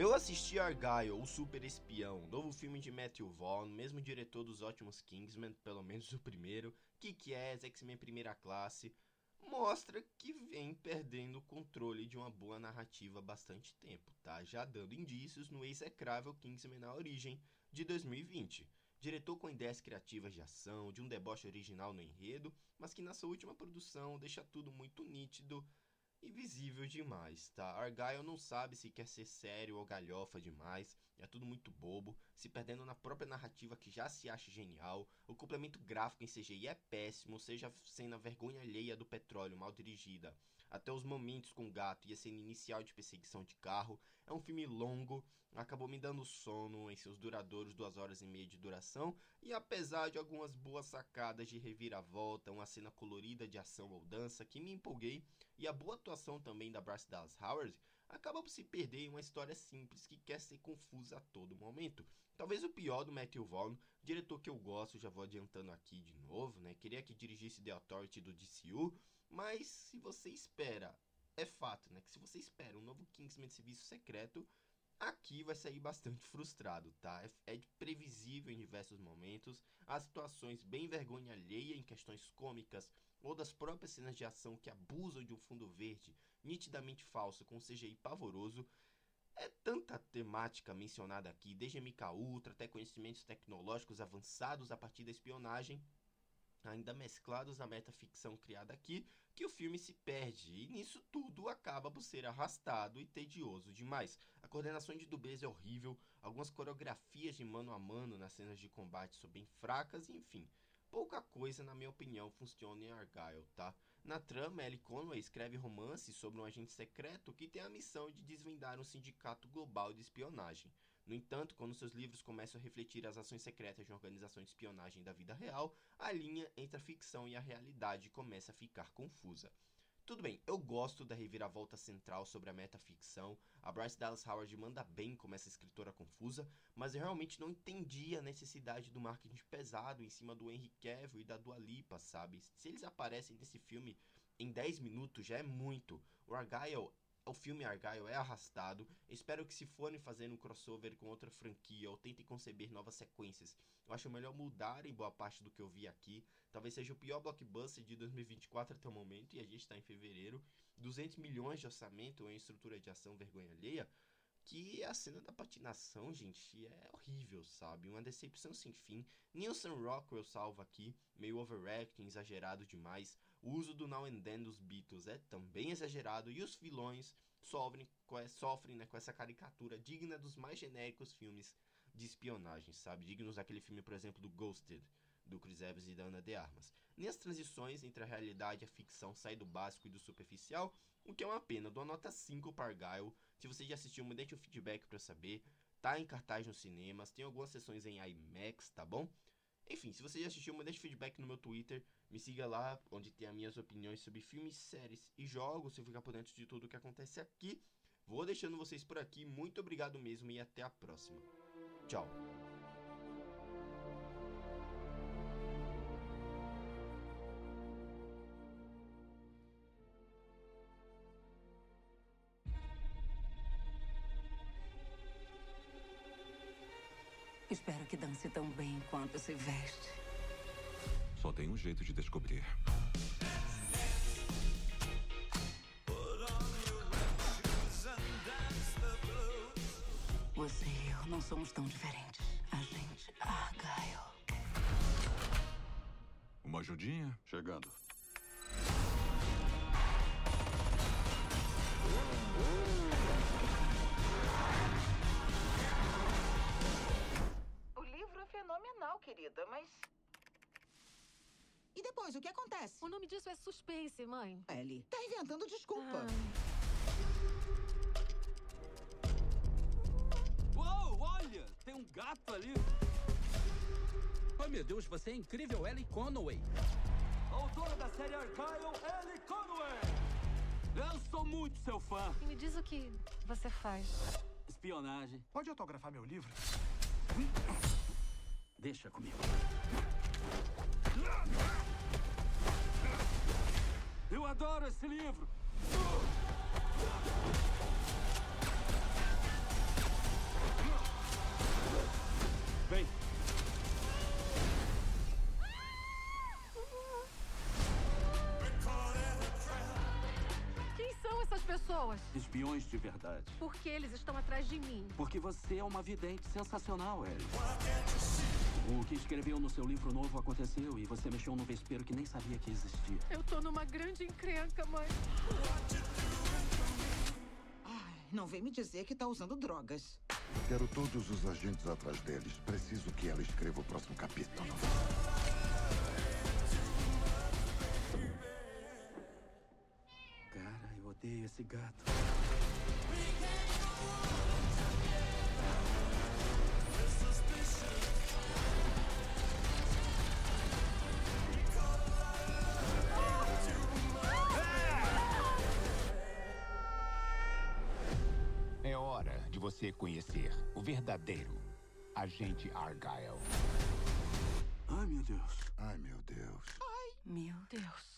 Eu assisti Argyle, o Super Espião, novo filme de Matthew Vaughn, mesmo diretor dos ótimos Kingsman, pelo menos o primeiro, Kick-Ass, X-Men Primeira Classe, mostra que vem perdendo o controle de uma boa narrativa há bastante tempo, tá? Já dando indícios no execrável Kingsman na origem de 2020. Diretor com ideias criativas de ação, de um deboche original no enredo, mas que na sua última produção deixa tudo muito nítido e visível demais, tá? Argyle não sabe se quer ser sério ou galhofa demais, é tudo muito bobo, se perdendo na própria narrativa que já se acha genial, o complemento gráfico em CGI é péssimo, seja a vergonha alheia do petróleo mal dirigida, até os momentos com o gato e a cena inicial de perseguição de carro, é um filme longo, acabou me dando sono em seus duradouros duas horas e meia de duração, e apesar de algumas boas sacadas de reviravolta, uma cena colorida de ação ou dança que me empolguei, e a boa atuação também da Bryce Dallas Howard, acaba por se perder em uma história simples que quer ser confusa a todo momento. Talvez o pior do Matthew Vaughn, diretor que eu gosto, já vou adiantando aqui de novo, né? Queria que dirigisse The Authority do DCU, mas se você espera, é fato, né? Que se você espera um novo Kingsman de serviço secreto, aqui vai sair bastante frustrado, tá? É, é previsível em diversos momentos, as situações bem vergonha alheia em questões cômicas ou das próprias cenas de ação que abusam de um fundo verde nitidamente falso com CGI pavoroso. É tanta temática mencionada aqui, desde MK Ultra até conhecimentos tecnológicos avançados a partir da espionagem, ainda mesclados à metaficção criada aqui, que o filme se perde, e nisso tudo acaba por ser arrastado e tedioso demais. A coordenação de dublês é horrível, algumas coreografias de mano a mano nas cenas de combate são bem fracas, enfim, pouca coisa, na minha opinião, funciona em Argyle, tá? Na trama, Ellie Conway escreve romances sobre um agente secreto que tem a missão de desvendar um sindicato global de espionagem. No entanto, quando seus livros começam a refletir as ações secretas de uma organização de espionagem da vida real, a linha entre a ficção e a realidade começa a ficar confusa. Tudo bem, eu gosto da reviravolta central sobre a metaficção. A Bryce Dallas Howard manda bem como essa escritora confusa, mas eu realmente não entendi a necessidade do marketing pesado em cima do Henry Cavill e da Dua Lipa, sabe? Se eles aparecem nesse filme em 10 minutos já é muito. O Argyle o filme Argyle é arrastado. Espero que se forem fazer um crossover com outra franquia ou tentem conceber novas sequências, eu acho melhor mudarem boa parte do que eu vi aqui. Talvez seja o pior blockbuster de 2024 até o momento, e a gente está em fevereiro. 200 milhões de orçamento em estrutura de ação vergonha alheia. Que a cena da patinação, gente, é horrível, sabe? Uma decepção sem fim. Nilson Rockwell salva aqui, meio overacting, exagerado demais. O uso do Now and Then dos Beatles é também exagerado e os vilões sofrem, sofrem né, com essa caricatura digna dos mais genéricos filmes de espionagem, sabe? Dignos daquele filme, por exemplo, do Ghosted, do Chris Evans e da Ana de Armas. Nem as transições entre a realidade e a ficção saem do básico e do superficial, o que é uma pena. Dou nota 5 para Argyle. Se você já assistiu, me deixe um feedback para saber. Tá em cartaz nos cinemas, tem algumas sessões em IMAX, tá bom? Enfim, se você já assistiu, me deixe feedback no meu Twitter. Me siga lá, onde tem as minhas opiniões sobre filmes, séries e jogos. Se ficar por dentro de tudo o que acontece aqui. Vou deixando vocês por aqui. Muito obrigado mesmo e até a próxima. Tchau. Espero que dance tão bem quanto se veste. Só tem um jeito de descobrir. Você e eu não somos tão diferentes. A gente. Argyle. Uma ajudinha? Chegando. Querida, mas. E depois, o que acontece? O nome disso é suspense, mãe. Ellie, tá inventando desculpa. Uou, olha! Tem um gato ali. Oh, meu Deus, você é incrível, Ellie Conway. Autora da série Argyle, Ellie Conway. Eu sou muito seu fã. E me diz o que você faz. Espionagem. Pode autografar meu livro? Deixa comigo. Eu adoro esse livro. Vem. Quem são essas pessoas? Espiões de verdade. Por que eles estão atrás de mim? Porque você é uma vidente sensacional, Ellie. O que escreveu no seu livro novo aconteceu e você mexeu num vespeiro que nem sabia que existia. Eu tô numa grande encrenca, mãe. Ai, não vem me dizer que tá usando drogas. Quero todos os agentes atrás deles. Preciso que ela escreva o próximo capítulo. Cara, eu odeio esse gato. Hora de você conhecer o verdadeiro agente Argyle. Ai, meu Deus. Ai, meu Deus. Meu Deus. Deus.